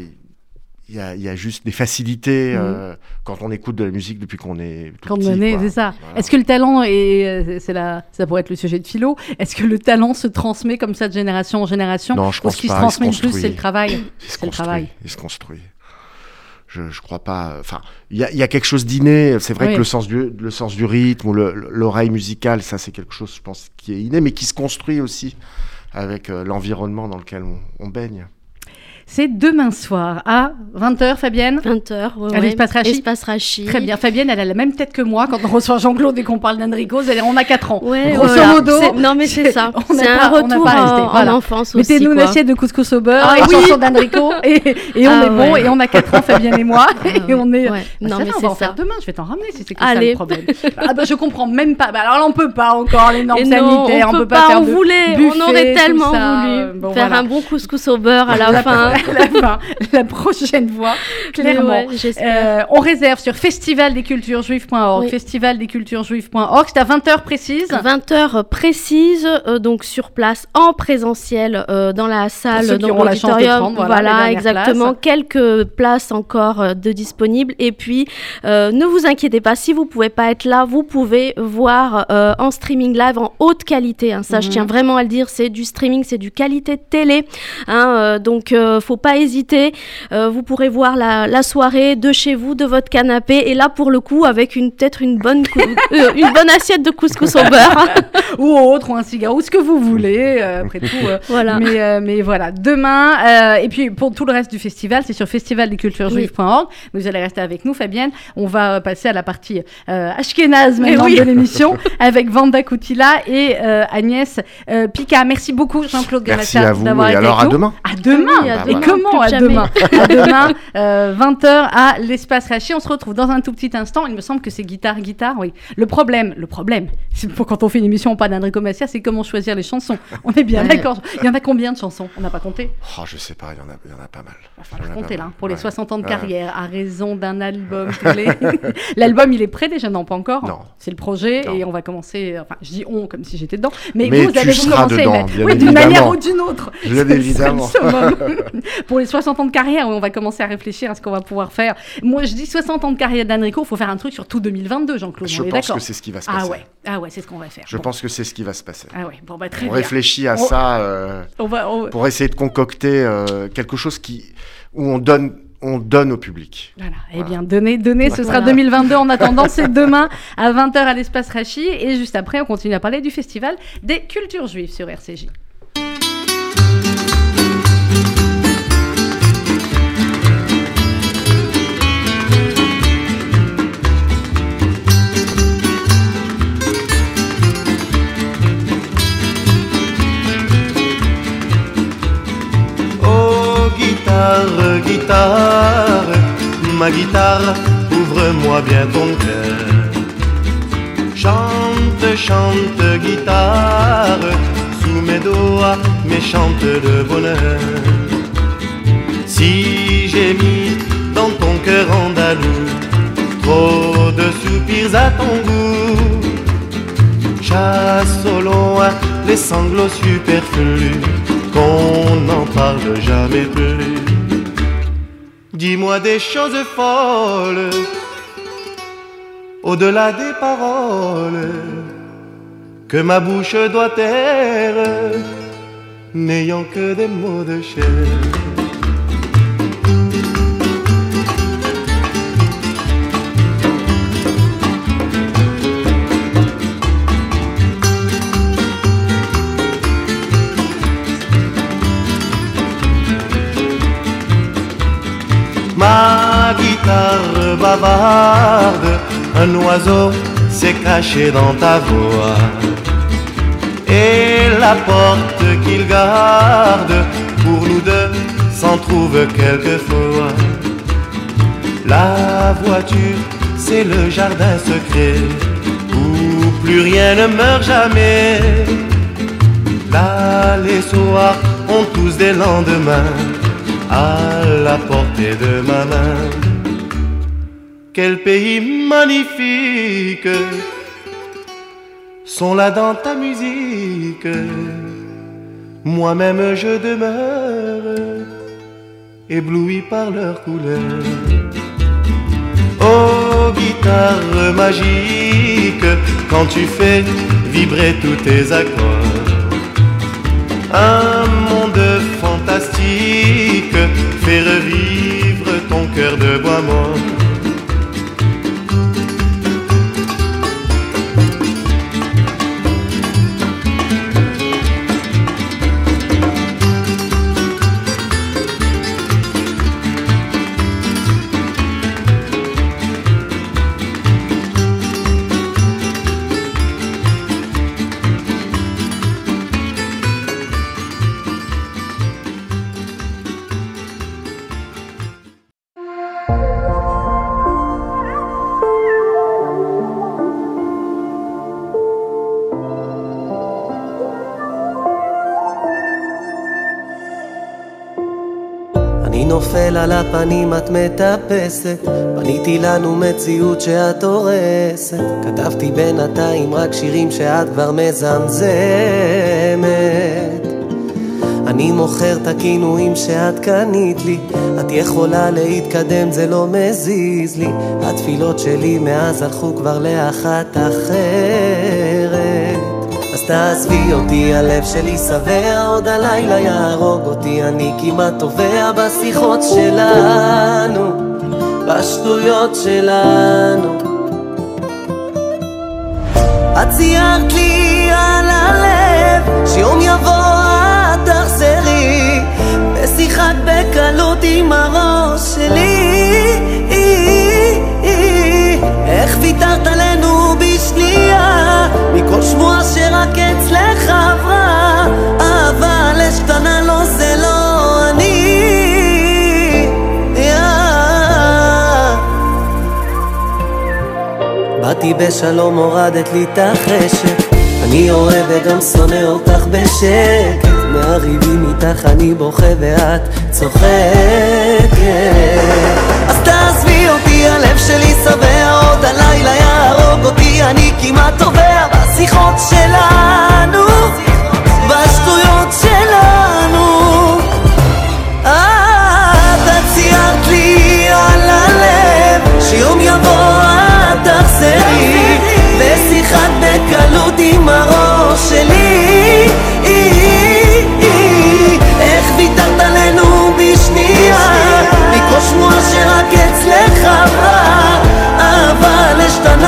il y, a, il y a juste des facilités euh, quand on écoute de la musique depuis qu'on est tout Quand petit. on est, quoi. c'est ça. Voilà. Est-ce que le talent est, euh, c'est la, ça pourrait être le sujet de philo. Est-ce que le talent se transmet comme ça de génération en génération? Non, je pense ce qui se pas. transmet le plus, c'est le travail. Il se c'est le construit. travail. Il se construit. Je, je crois pas. Enfin, il y y a quelque chose d'inné. C'est vrai Oui. que le sens du, le sens du rythme ou le- l'oreille musicale, ça, c'est quelque chose, je pense, qui est inné, mais qui se construit aussi avec euh, l'environnement dans lequel on, on baigne. C'est demain soir à 20h, Fabienne 20h, ouais, À ouais. l'espace Rachi Espace Rachi. Très bien. Fabienne, elle a la même tête que moi quand on reçoit Jean-Claude et qu'on parle d'Enrico. On a 4 ans. Ouais, Grosso voilà. modo. Non, mais c'est ça. C'est un retour en, voilà. enfance aussi. Mettez-nous une assiette de couscous au beurre Ah et oui. chanson d'Enrico et, et on Ah est bon ouais. et on a 4 ans Fabienne et moi et on est Ouais. Bah, Non, mais on c'est va en faire ça. demain, je vais t'en ramener si c'est que ça le problème. ah bah je comprends même pas. Bah, alors là on peut pas encore les normes sanitaires, on, peut pas, faire on voulait, on aurait tellement voulu faire un bon couscous au beurre à la fin. la fin, la prochaine fois, clairement. Ouais. Euh, on réserve sur festivaldesculturesjuives.org, Oui. festivaldesculturesjuives.org. C'est à 20h précise. 20h précise, euh, donc sur place, en présentiel, euh, dans la salle, dans l'auditorium. voilà, dernières exactement. Quelques places encore euh, de disponibles. Et puis, ne vous inquiétez pas, si vous pouvez pas être là, vous pouvez voir en streaming live en haute qualité. hein. Ça, je Mhm. tiens vraiment à le dire, c'est du streaming, c'est du qualité télé. hein, donc, faut pas hésiter. Euh, vous pourrez voir la, la soirée de chez vous, de votre canapé. Et là, pour le coup, avec une peut-être une bonne cou- euh, une bonne assiette de couscous au beurre. ou autre, ou un cigare, ou ce que vous voulez. euh, après tout, euh, Voilà. Mais, euh, mais voilà, demain, euh, et puis pour tout le reste du festival, c'est sur festivaldesculturesjuives.org. Vous allez rester avec nous, Fabienne. On va passer à la partie euh, ashkénaze maintenant oui. de l'émission avec Vanda Koutila et euh, Agnès euh, Pika. Merci beaucoup, Jean-Claude Merci Gamassia, à vous, d'avoir et été alors avec à nous. demain. À demain Oui, à Et comment plus à demain? À demain, euh, 20h à l'espace Rachi. On se retrouve dans un tout petit instant. Il me semble que c'est guitare, guitare, oui. Le problème, le problème, c'est pour quand on fait une émission pas d'Enrico Massia, c'est comment choisir les chansons. On est bien Ouais. d'accord. Il y en a combien de chansons? On n'a pas compté? Oh, je sais pas, il y en a, il y en a pas mal. Falloir Il y en a compter là, mal. pour les Ouais. 60 ans de Ouais. carrière, à raison d'un album. les- L'album, il est prêt déjà? Non, pas encore. Non. C'est le projet Non. et on va commencer. Enfin, je dis on comme si j'étais dedans. Mais, Mais vous tu allez vous commencer. dedans, oui, d'une manière ou d'une autre. Bien C'est le évidemment. pour les 60 ans de carrière, on va commencer à réfléchir à ce qu'on va pouvoir faire. Moi, je dis 60 ans de carrière d'Enrico, il faut faire un truc sur tout 2022, Jean-Claude. Je on pense que c'est ce qui va se Ah passer. ouais, ah ouais, c'est ce qu'on va faire. Je Bon. pense que c'est ce qui va se passer. Ah ouais, bon bah très On bien. réfléchit à On- ça euh, On va, on- pour essayer de concocter euh, quelque chose qui, où on donne, on donne au public. Voilà, eh Voilà. bien, donnez, donnez, ce sera Voilà. 2022. En attendant, c'est demain à 20h à l'espace Rachi. Et juste après, on continue à parler du festival des cultures juives sur RCJ. Guitare, guitare, ma guitare, ouvre-moi bien ton cœur. Chante, chante, guitare, sous mes doigts, mes chantes de bonheur. Si j'ai mis dans ton cœur andalou trop de soupirs à ton goût, chasse au loin les sanglots superflus, qu'on n'en parle jamais plus. Dis-moi des choses folles, au-delà des paroles, que ma bouche doit taire, n'ayant que des mots de chair. Guitare bavarde, un oiseau s'est caché dans ta voix. Et la porte qu'il garde pour nous deux s'en trouve quelquefois. La voiture, c'est le jardin secret où plus rien ne meurt jamais. Là, les soirs ont tous des lendemains à la portée de ma main. Quel pays magnifique sont là dans ta musique. Moi-même je demeure ébloui par leurs couleurs. Oh guitare magique, quand tu fais vibrer tous tes accords. Un monde fantastique fait revivre ton cœur de bois mort. נופל על הפנים את מטפסת. בניתי לנו מציאות שאת הורסת. כתבתי בינתיים רק שירים שאת כבר מזמזמת. אני מוכר את הכינויים שאת קנית לי. את יכולה להתקדם זה לא מזיז לי. התפילות שלי מאז הלכו כבר לאחת אחרת תעזבי אותי, הלב שלי שבע, עוד הלילה יהרוג אותי, אני כמעט טובע בשיחות שלנו, בשטויות שלנו. את ציירת לי על הלב, שיום יבוא את תחזרי, ושיחקת בקלות עם הראש שלי. איך ויתרת עלינו מכל שמועה שרק אצלך עברה אבל אשתנה לו זה לא אני. באתי בשלום הורדת לי את החשק. אני אוהב וגם שונא אותך בשקט. מהריבים איתך אני בוכה ואת צוחקת. אז תעזבי אותי הלב שלי שבע עוד הלילה יהרוג אותי אני כמעט טובע. בשיחות שלנו בשטויות שלנו את ציירת לי על הלב שיום יבוא את תחזרי. ושיחת בקלות עם הראש שלי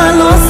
malos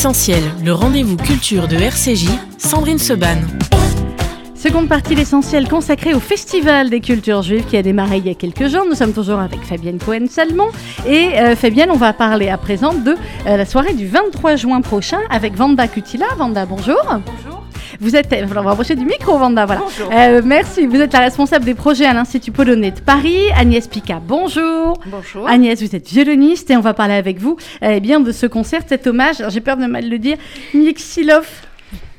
Essentiel, le rendez-vous culture de RCJ, Sandrine Seban. Seconde partie, l'essentiel consacré au Festival des cultures juives qui a démarré il y a quelques jours. Nous sommes toujours avec Fabienne Cohen-Salmon. Et euh, Fabienne, on va parler à présent de euh, la soirée du 23 juin prochain avec Vanda Kutila. Vanda, bonjour. Bonjour. Vous êtes, on va approcher du micro, Vanda. Voilà. Euh, merci. Vous êtes la responsable des projets à l'Institut polonais de Paris. Agnès Pica, bonjour. Bonjour. Agnès, vous êtes violoniste et on va parler avec vous eh bien, de ce concert, cet hommage, alors j'ai peur de mal le dire, Miexilov.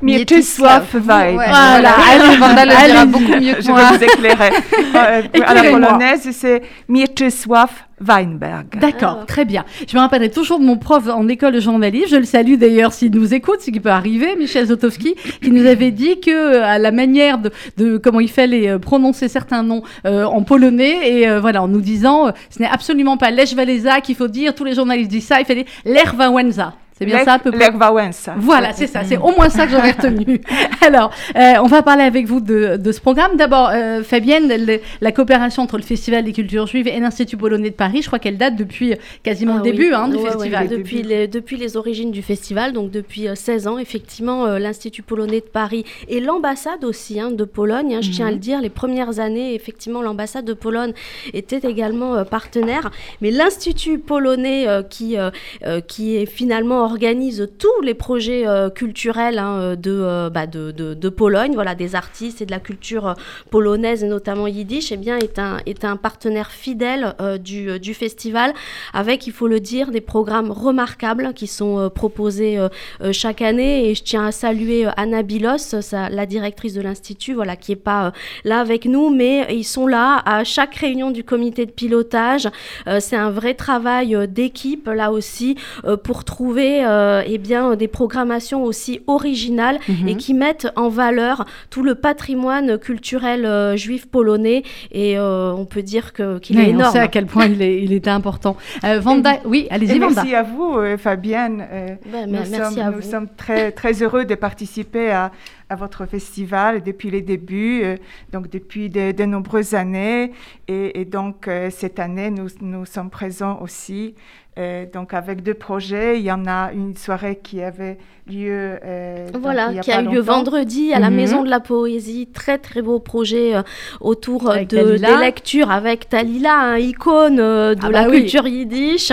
Mieczysław. Ouais, Voilà, voilà. allez, Vanda le dira beaucoup mieux que Je moi. vais vous éclairer. à la polonaise, c'est Mieczysław Weinberg. D'accord, très bien. Je me rappellerai toujours de mon prof en école de journalisme. Je le salue d'ailleurs s'il nous écoute, ce qui peut arriver, Michel Zotowski, qui nous avait dit que euh, à la manière de, de comment il fallait euh, prononcer certains noms euh, en polonais et euh, voilà en nous disant euh, ce n'est absolument pas Lech Walesa qu'il faut dire. Tous les journalistes disent ça. Il fallait Lech Wałęsa. C'est bien Lech- ça à peu près? Lech Wałęsa. Voilà, c'est ça, c'est au moins ça que j'aurais retenu. Alors, euh, on va parler avec vous de, de ce programme. D'abord, euh, Fabienne, le- la coopération entre le Festival des cultures juives et l'Institut polonais de Paris, je crois qu'elle date depuis quasiment Ah le oui. début hein, du Ouais, ouais, festival. depuis, les, depuis les origines du festival, donc depuis euh, 16 ans, effectivement, euh, l'Institut polonais de Paris et l'ambassade aussi hein, de Pologne, hein, je tiens à le dire, les premières années, effectivement, l'ambassade de Pologne était également euh, partenaire, mais l'Institut polonais euh, qui, euh, euh, qui est, finalement organise tous les projets euh, culturels hein, de, euh, bah, de, Pologne, voilà, des artistes et de la culture euh, polonaise, et notamment yiddish, eh bien, est, un, est un partenaire fidèle euh, du, euh, festival, avec, il faut le dire, des programmes remarquables qui sont euh, proposés euh, euh, chaque année. Et je tiens à saluer euh, Anna Bilos, la directrice de l'Institut, voilà, qui n'est pas euh, là avec nous, mais ils sont là à chaque réunion du comité de pilotage. Euh, C'est un vrai travail euh, d'équipe, là aussi, euh, pour trouver proposer euh, eh bien, des programmations aussi originales Mhm. et qui mettent en valeur tout le patrimoine culturel euh, juif polonais. Et euh, on peut dire que- qu'il Oui, est on énorme. sait à quel point il, est, il était important. Euh, Vanda, oui, allez-y, Et Vanda. merci à vous, euh, Fabienne. Euh, Ben, nous mer- merci sommes, à nous vous. sommes très, très heureux de participer à, à votre festival depuis les débuts, euh, donc depuis de, de nombreuses années. Et, et donc, euh, cette année, nous, nous sommes présents aussi. Euh, donc, avec deux projets. Il y en a une soirée qui avait lieu. euh, donc, Voilà, il y qui a eu lieu vendredi à la Mhm. Maison de la Poésie. Très, très beau projet euh, autour Avec de, des lectures avec Talila, un icône de Ah la bah oui. culture yiddish.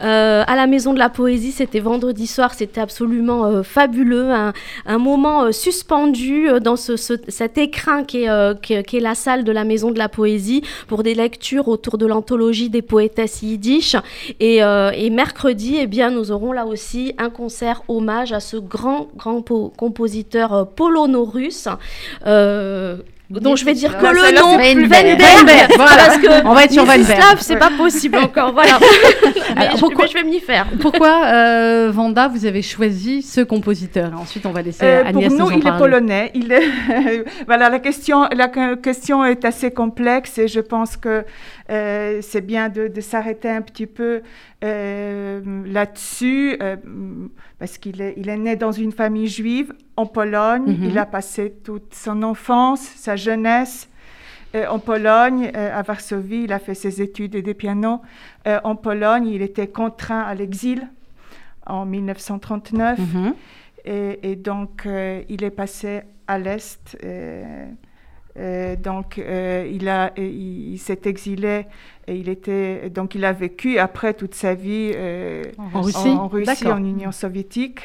À la Maison de la Poésie, c'était vendredi soir, c'était absolument fabuleux. Un, un moment suspendu dans ce, ce- cet écrin qui est, qui est- qui est la salle de la Maison de la Poésie pour des lectures autour de l'anthologie des poétesses yiddish. Et, euh, et mercredi, eh bien, nous aurons là aussi un concert hommage à ce grand, grand po- compositeur euh, polono-russe. euh, dont je vais dire que le nom, Weinberg, voilà. parce que On va être sur. Weinberg. C'est pas possible encore, voilà. mais, Alors, je, pourquoi- mais je vais m'y faire. Pourquoi, euh, Vanda, vous avez choisi ce compositeur? Ensuite, on va laisser Euh, Agnès pour nous, nous en il est polonais. Il est voilà, la question, la que- question est assez complexe et je pense que euh, c'est bien de, de s'arrêter un petit peu euh, là-dessus euh, parce qu'il est, il est né dans une famille juive en Pologne. Mhm. Il a passé toute son enfance, sa jeunesse. en Pologne, à Varsovie, il a fait ses études de piano. En Pologne, il était contraint à l'exil en 1939. Mhm. Et, et donc, il est passé à l'Est. Euh, donc, euh, il, a, il, il s'est exilé et il, était, donc il a vécu après toute sa vie euh, En Russie en, en Russie, en Union soviétique.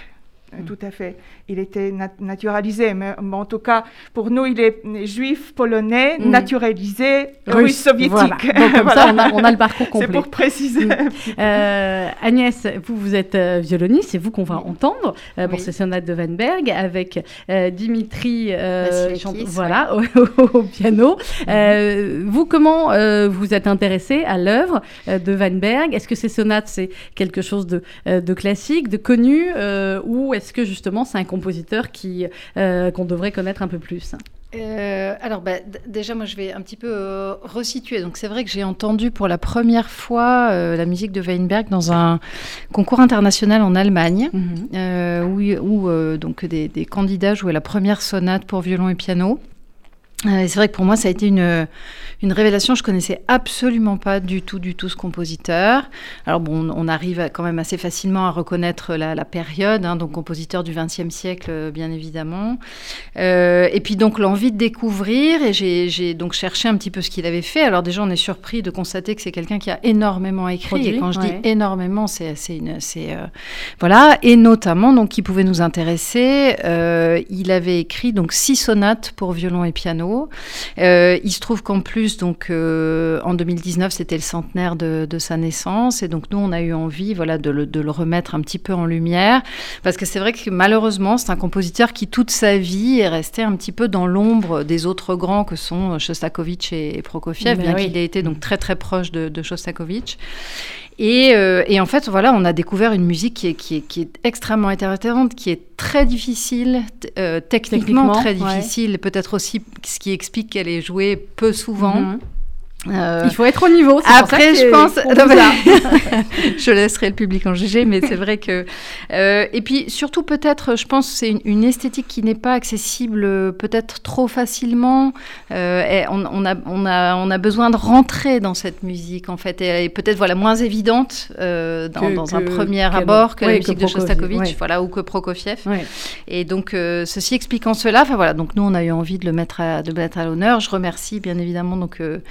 Euh, Tout à fait. Il était nat- naturalisé, mais, mais en tout cas, pour nous, il est juif polonais, Mm. naturalisé Russe, russe soviétique. voilà. Donc, comme ça, on a, on a le parcours C'est complet. pour préciser. Mm. Euh, Agnès, vous, vous êtes euh, violoniste, c'est vous qu'on va entendre euh, pour Oui. ces sonates de Weinberg avec euh, Dimitri euh, voilà, au, au piano. Euh, vous, comment euh, vous êtes intéressé à l'œuvre euh, de Weinberg? Est-ce que ces sonates, c'est quelque chose de, euh, de classique, de connu, euh, ou est-ce que justement c'est un compositeur qui euh, qu'on devrait connaître un peu plus? Euh, alors, bah, déjà, moi, je vais un petit peu euh, resituer. Donc, c'est vrai que j'ai entendu pour la première fois euh, la musique de Weinberg dans un concours international en Allemagne, euh, où, où, donc des, des candidats jouaient la première sonate pour violon et piano. Euh, et c'est vrai que pour moi, ça a été une, une révélation. Je connaissais absolument pas du tout, du tout ce compositeur. Alors bon, on arrive quand même assez facilement à reconnaître la, la période, hein, donc compositeur du XXe siècle, euh, bien évidemment. Euh, et puis donc l'envie de découvrir, et j'ai donc cherché un petit peu ce qu'il avait fait. Alors déjà, on est surpris de constater que c'est quelqu'un qui a énormément écrit. Produit, et quand je ouais. dis énormément, c'est c'est une, c'est euh, voilà, et notamment donc qui pouvait nous intéresser. il avait écrit donc six sonates pour violon et piano. Euh, il se trouve qu'en plus donc euh, en 2019 c'était le centenaire de, de sa naissance et donc nous on a eu envie voilà de le, de le remettre un petit peu en lumière parce que c'est vrai que malheureusement c'est un compositeur qui toute sa vie est resté un petit peu dans l'ombre des autres grands que sont Shostakovich et, et Prokofiev, Ben bien oui. qu'il ait été donc très très proche de, de Shostakovich. Et, euh, et en fait, voilà, on a découvert une musique qui est, qui est, qui est extrêmement intéressante, qui est très difficile, euh, techniquement, Techniquement, très ouais. difficile, peut-être aussi ce qui explique qu'elle est jouée peu souvent. Mhm. Euh, Il faut être au niveau. après, je pense, non, je laisserai le public en juger, mais c'est vrai que. euh, et puis surtout peut-être, je pense, que c'est une, une esthétique qui n'est pas accessible euh, peut-être trop facilement. Euh, et on, on a, on a, on a besoin de rentrer dans cette musique en fait, et elle est peut-être voilà moins évidente dans, Que- dans un premier abord que la que musique de Shostakovich, voilà, ou que Prokofiev. Et donc, ceci expliquant cela, enfin voilà, donc nous on a eu envie de le mettre à, de le mettre à l'honneur. Je remercie bien évidemment donc le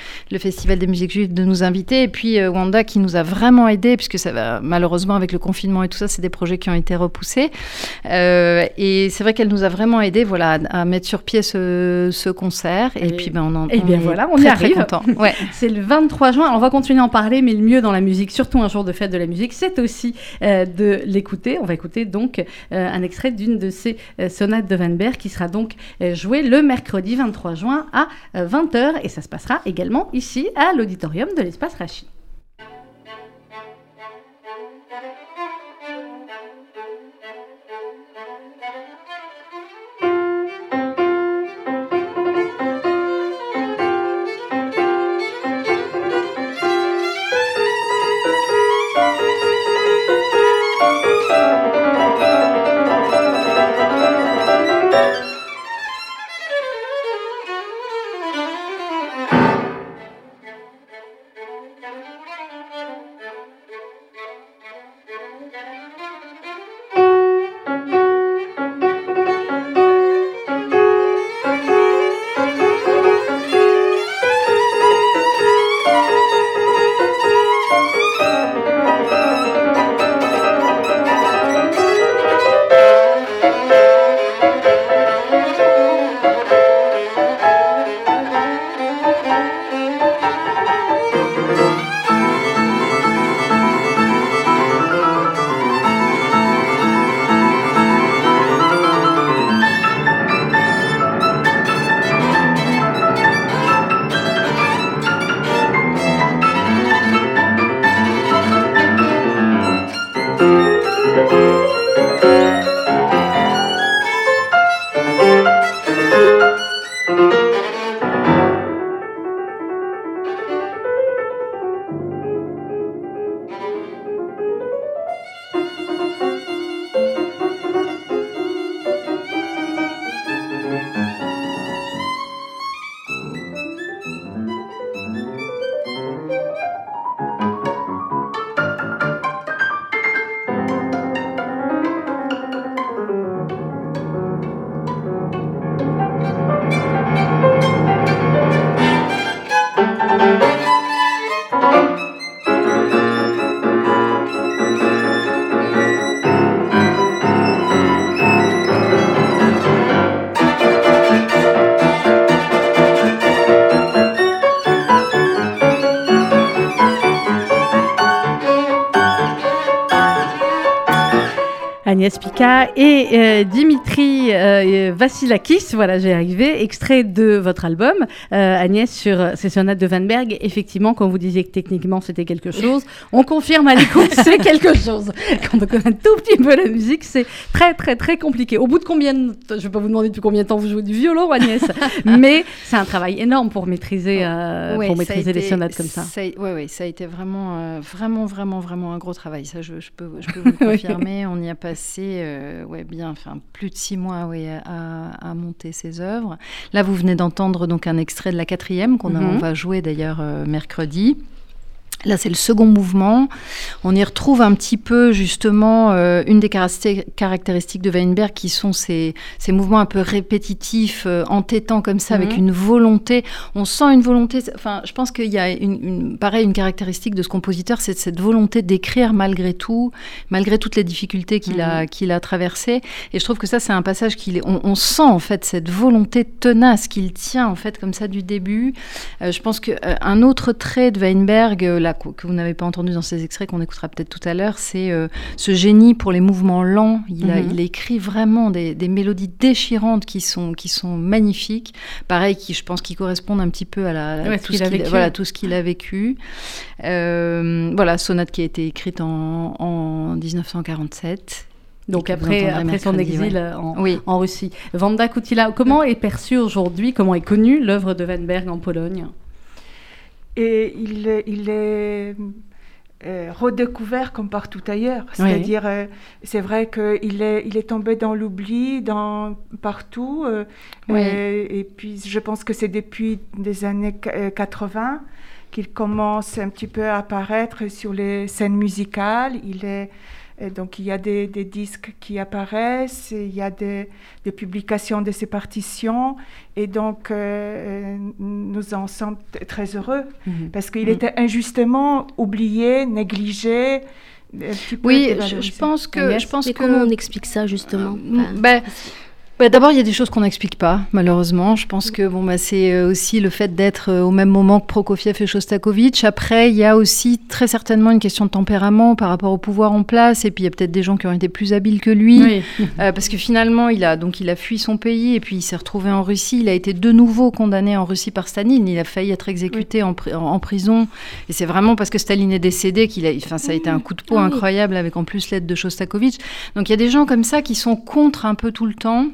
Festival des musiques juives de nous inviter et puis euh, Wanda qui nous a vraiment aidé puisque ça va malheureusement avec le confinement et tout ça, c'est des projets qui ont été repoussés. Euh, et c'est vrai qu'elle nous a vraiment aidé, voilà, à, mettre sur pied ce, ce concert. Et, Et- puis ben on en eh on bien est voilà, on très, y très arrive. content. Ouais. C'est le 23 juin. On va continuer à en parler, mais le mieux dans la musique, surtout un jour de fête de la musique, c'est aussi euh, de l'écouter. On va écouter donc un extrait d'une de ces euh, sonates de Van Berg qui sera donc jouée le mercredi 23 juin à euh, 20h et ça se passera également ici à l'auditorium de l'espace Rachid. Agnès Pika et euh, Dimitri euh, Vassilakis, voilà, j'ai arrivé, extrait de votre album, euh, Agnès, sur ces sonates de Van Berg. Effectivement, quand vous disiez que techniquement c'était quelque chose, on confirme à l'écoute, c'est quelque chose. Quand on connaît un tout petit peu la musique, c'est très, très, très compliqué. Au bout de combien de... Je ne vais pas vous demander depuis combien de temps vous jouez du violon, Agnès, mais c'est un travail énorme pour maîtriser, Ouais, pour maîtriser les sonates comme ça. Oui, ouais, ça a été vraiment, vraiment, vraiment, vraiment un gros travail. Ça, je, je peux, je peux vous le confirmer. On y a passé, euh, ouais, bien, enfin, plus de six mois, ouais, à, à monter ces œuvres. Là, vous venez d'entendre donc un extrait de la quatrième qu'on Mhm. on va jouer d'ailleurs euh, mercredi. Là, c'est le second mouvement. On y retrouve un petit peu, justement, euh, une des caracté- caractéristiques de Weinberg, qui sont ces, ces mouvements un peu répétitifs, euh, entêtants comme ça, avec Mhm. une volonté. On sent une volonté. Enfin, je pense qu'il y a une, une- pareil, une caractéristique de ce compositeur, c'est cette volonté d'écrire malgré tout, malgré toutes les difficultés qu'il a, qu'il a traversées. Et je trouve que ça, c'est un passage qu'il est. On, on sent en fait cette volonté tenace qu'il tient en fait comme ça du début. Euh, je pense qu'un autre trait de Weinberg, euh, que que vous n'avez pas entendu dans ces extraits, qu'on écoutera peut-être tout à l'heure, c'est euh, ce génie pour les mouvements lents. Il, a, Mhm. il écrit vraiment des, des mélodies déchirantes qui sont, qui sont magnifiques. Pareil, qui, je pense, qui correspondent un petit peu à, la, Ouais, ce tout, ce a qu'il vécu. voilà, tout ce qu'il a vécu. Euh, voilà, sonate qui a été écrite en, en 1947. Donc après, après son exil ouais. euh, en, Oui. en Russie. Vanda Kutila, comment est perçue aujourd'hui, comment est connue l'œuvre de Van Berg en Pologne? Et il, est- il est euh, redécouvert comme partout ailleurs. C'est-à-dire, euh, c'est vrai qu'il est, il est tombé dans l'oubli dans, partout. euh, Oui. euh, et puis, je pense que c'est depuis des années qu- euh, 80 qu'il commence un petit peu à apparaître sur les scènes musicales. Il est, et donc, il y a des, des disques qui apparaissent, et il y a des, des publications de ses partitions. Et donc, euh, euh, nous en sommes très heureux parce qu'il Mhm. était injustement oublié, négligé. Oui, je, pense que. Je pense Mais que comment on explique ça justement? Enfin, ben, ben, D'abord, il y a des choses qu'on n'explique pas, malheureusement. Je pense que bon, bah, c'est euh, aussi le fait d'être euh, au même moment que Prokofiev et Shostakovich. Après, il y a aussi très certainement une question de tempérament par rapport au pouvoir en place. Et puis, il y a peut-être des gens qui ont été plus habiles que lui. Euh, parce que finalement, il a, donc, il a fui son pays et puis il s'est retrouvé en Russie. Il a été de nouveau condamné en Russie par Staline. Il a failli être exécuté en, pri- en- en prison. Et c'est vraiment parce que Staline est décédé qu'il a. Enfin, ça a été un coup de peau Ah oui. incroyable avec en plus l'aide de Shostakovich. Donc il y a des gens comme ça qui sont contre un peu tout le temps.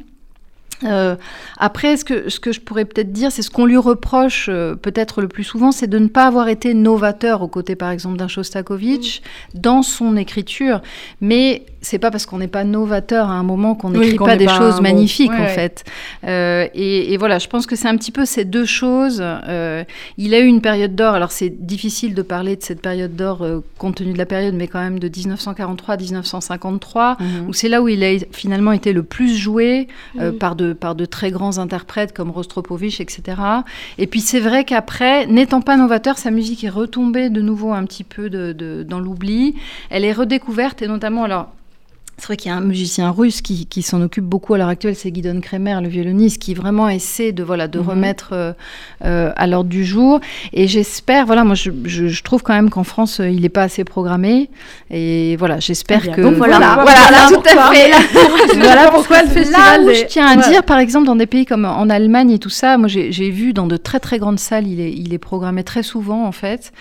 Euh, après, ce que, ce que je pourrais peut-être dire, c'est ce qu'on lui reproche euh, peut-être le plus souvent, c'est de ne pas avoir été novateur aux côtés, par exemple, d'un Shostakovich dans son écriture. Mais c'est pas parce qu'on n'est pas novateur à un moment qu'on Oui, n'écrit pas des pas choses magnifiques, Ouais, en fait. Euh, et, et voilà, je pense que c'est un petit peu ces deux choses. Euh, il a eu une période d'or. Alors c'est difficile de parler de cette période d'or euh, compte tenu de la période, mais quand même de 1943 à 1953 Mhm. où c'est là où il a finalement été le plus joué par, de, par de très grands interprètes comme Rostropovich, etc. Et puis c'est vrai qu'après, n'étant pas novateur, sa musique est retombée de nouveau un petit peu de, de- dans l'oubli. Elle est redécouverte et notamment, alors c'est vrai qu'il y a un musicien russe qui, qui s'en occupe beaucoup à l'heure actuelle, c'est Guidon Kremer, le violoniste, qui vraiment essaie de, voilà, de Mhm. remettre euh, euh, à l'ordre du jour. Et j'espère, voilà, moi je, je- je trouve quand même qu'en France, euh, il n'est pas assez programmé. Et voilà, j'espère que. Donc voilà, voilà, voilà, voilà, tout pourquoi. à fait. Voilà pourquoi le Là festival où est- je tiens à dire, par exemple, dans des pays comme en Allemagne et tout ça, moi j'ai vu dans de très très grandes salles, il est, il est programmé très souvent en fait.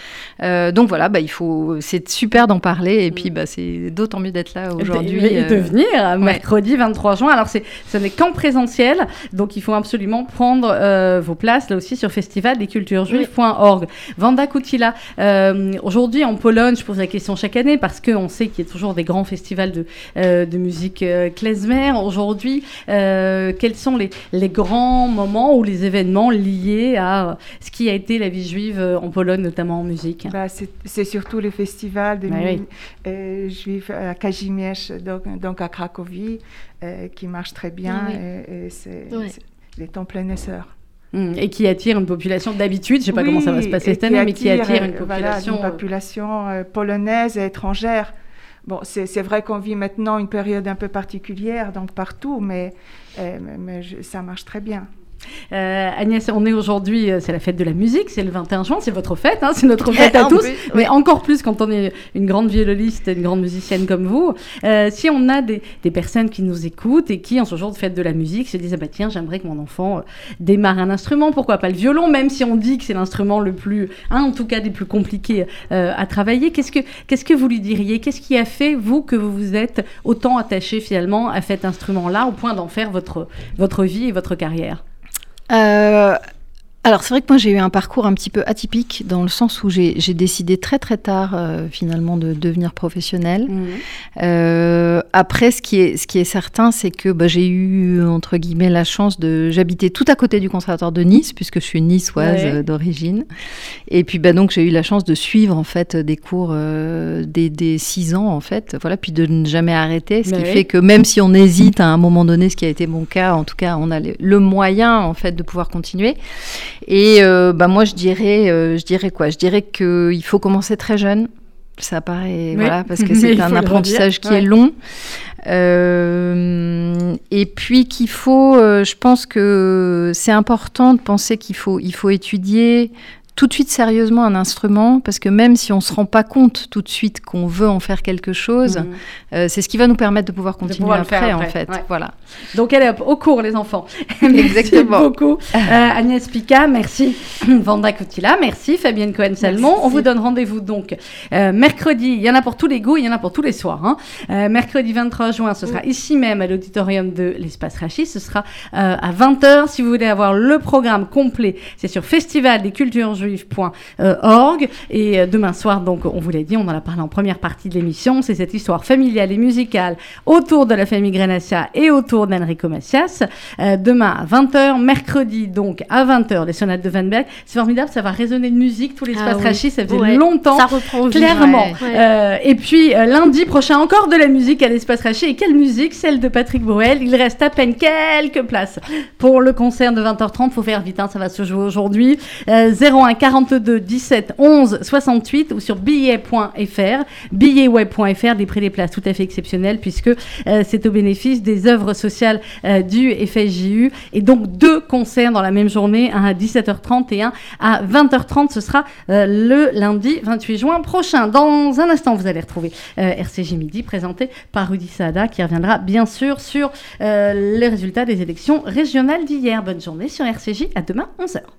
Euh, donc voilà, bah, il faut, c'est super d'en parler et puis bah, c'est d'autant mieux d'être là aujourd'hui. Et de euh, venir mercredi 23 juin. Alors, c'est, ce n'est qu'en présentiel, donc il faut absolument prendre euh, vos places là aussi sur festivaldesculturesjuives.org. Vanda Kutila, euh, aujourd'hui en Pologne, je pose la question chaque année parce qu'on sait qu'il y a toujours des grands festivals de, euh, de musique euh, klezmer. Aujourd'hui, euh, quels sont les, les grands moments ou les événements liés à ce qui a été la vie juive euh, en Pologne, notamment en musique? Bah, c'est c'est surtout les festivals de Bah musique oui. euh, juifs à Kazimierz, donc, donc à Cracovie, euh, qui marchent très bien. Oui. et, et c'est Ouais. c'est- il est en plein essor. Mm, Et qui attire une population d'habitude, je sais pas comment ça va se Oui, passer et cette année, mais qui attire une euh, voilà, population. une population euh, polonaise et étrangère. Bon, c'est vrai qu'on vit maintenant une période un peu particulière, donc partout, mais, euh, mais, mais je- ça marche très bien. Euh, Agnès, on est aujourd'hui, euh, c'est la fête de la musique, c'est le 21 juin, c'est votre fête, hein, c'est notre fête à tous, mais encore plus quand on est une grande violoniste et une grande musicienne comme vous. Euh, si on a des, des, personnes qui nous écoutent et qui, en ce jour de fête de la musique, se disent ah bah tiens, j'aimerais que mon enfant démarre un instrument, pourquoi pas le violon, même si on dit que c'est l'instrument le plus, hein, en tout cas des plus compliqués à travailler. Qu'est-ce que qu'est-ce que vous lui diriez? Qu'est-ce qui a fait vous que vous vous êtes autant attaché finalement à cet instrument-là au point d'en faire votre votre vie et votre carrière? Euh, alors c'est vrai que moi j'ai eu un parcours un petit peu atypique dans le sens où j'ai décidé très très tard euh, finalement de devenir professionnelle. Mmh. Euh, après ce qui est, ce qui est certain c'est que bah, j'ai eu entre guillemets la chance de... J'habitais tout à côté du conservatoire de Nice puisque je suis niçoise euh, d'origine. Et puis bah, donc j'ai eu la chance de suivre en fait des cours des, des six ans en fait. Voilà, puis de ne jamais arrêter. Ce qui fait que même si on hésite à un moment donné, ce qui a été mon cas, en tout cas on a le moyen en fait de pouvoir continuer. Et euh, bah moi, je dirais, euh, je dirais quoi? Je dirais qu'il faut commencer très jeune. Ça paraît, voilà, parce que c'est un apprentissage qui est long. Euh, et puis qu'il faut, je pense que c'est important de penser qu'il faut, il faut étudier tout de suite sérieusement un instrument, parce que même si on ne se rend pas compte tout de suite qu'on veut en faire quelque chose, mhm. euh, c'est ce qui va nous permettre de pouvoir continuer après, en fait. Voilà. Donc, elle est au cours, les enfants. Exactement. merci beaucoup. Euh, Agnès Pica, merci. Vanda Coutila, merci. Fabienne Cohen-Salmon. On vous donne rendez-vous donc euh, mercredi. Il y en a pour tous les goûts, il y en a pour tous les soirs. Hein. mercredi 23 juin, ce sera ici même à l'auditorium de l'Espace Rachis. Ce sera à 20h. Si vous voulez avoir le programme complet, c'est sur Festival des Cultures Juives juif.org. Et euh, demain soir, donc, on vous l'a dit, on en a parlé en première partie de l'émission, c'est cette histoire familiale et musicale autour de la famille Grenassia et autour d'Enrico Macias. Euh, demain à 20h, mercredi donc à 20h, les sonates de Van Berg. C'est formidable, ça va résonner de musique, tout l'espace ah, Rachis, ça faisait longtemps. Ça reprend clairement. Euh, et puis lundi prochain, encore de la musique à l'espace Rachis. Et quelle musique? Celle de Patrick Bruel. Il reste à peine quelques places pour le concert de 20h30. Faut faire vite, hein, ça va se jouer aujourd'hui. 01 42 17 11 68 ou sur billet.fr, billetweb.fr, des prix des places tout à fait exceptionnels puisque euh, c'est au bénéfice des œuvres sociales euh, du FSJU et donc deux concerts dans la même journée, un à 17h30 et un à 20h30. Ce sera euh, le lundi 28 juin prochain. Dans un instant, vous allez retrouver RCJ Midi présenté par Rudy Sada qui reviendra bien sûr sur les résultats des élections régionales d'hier. Bonne journée sur RCJ, à demain 11h.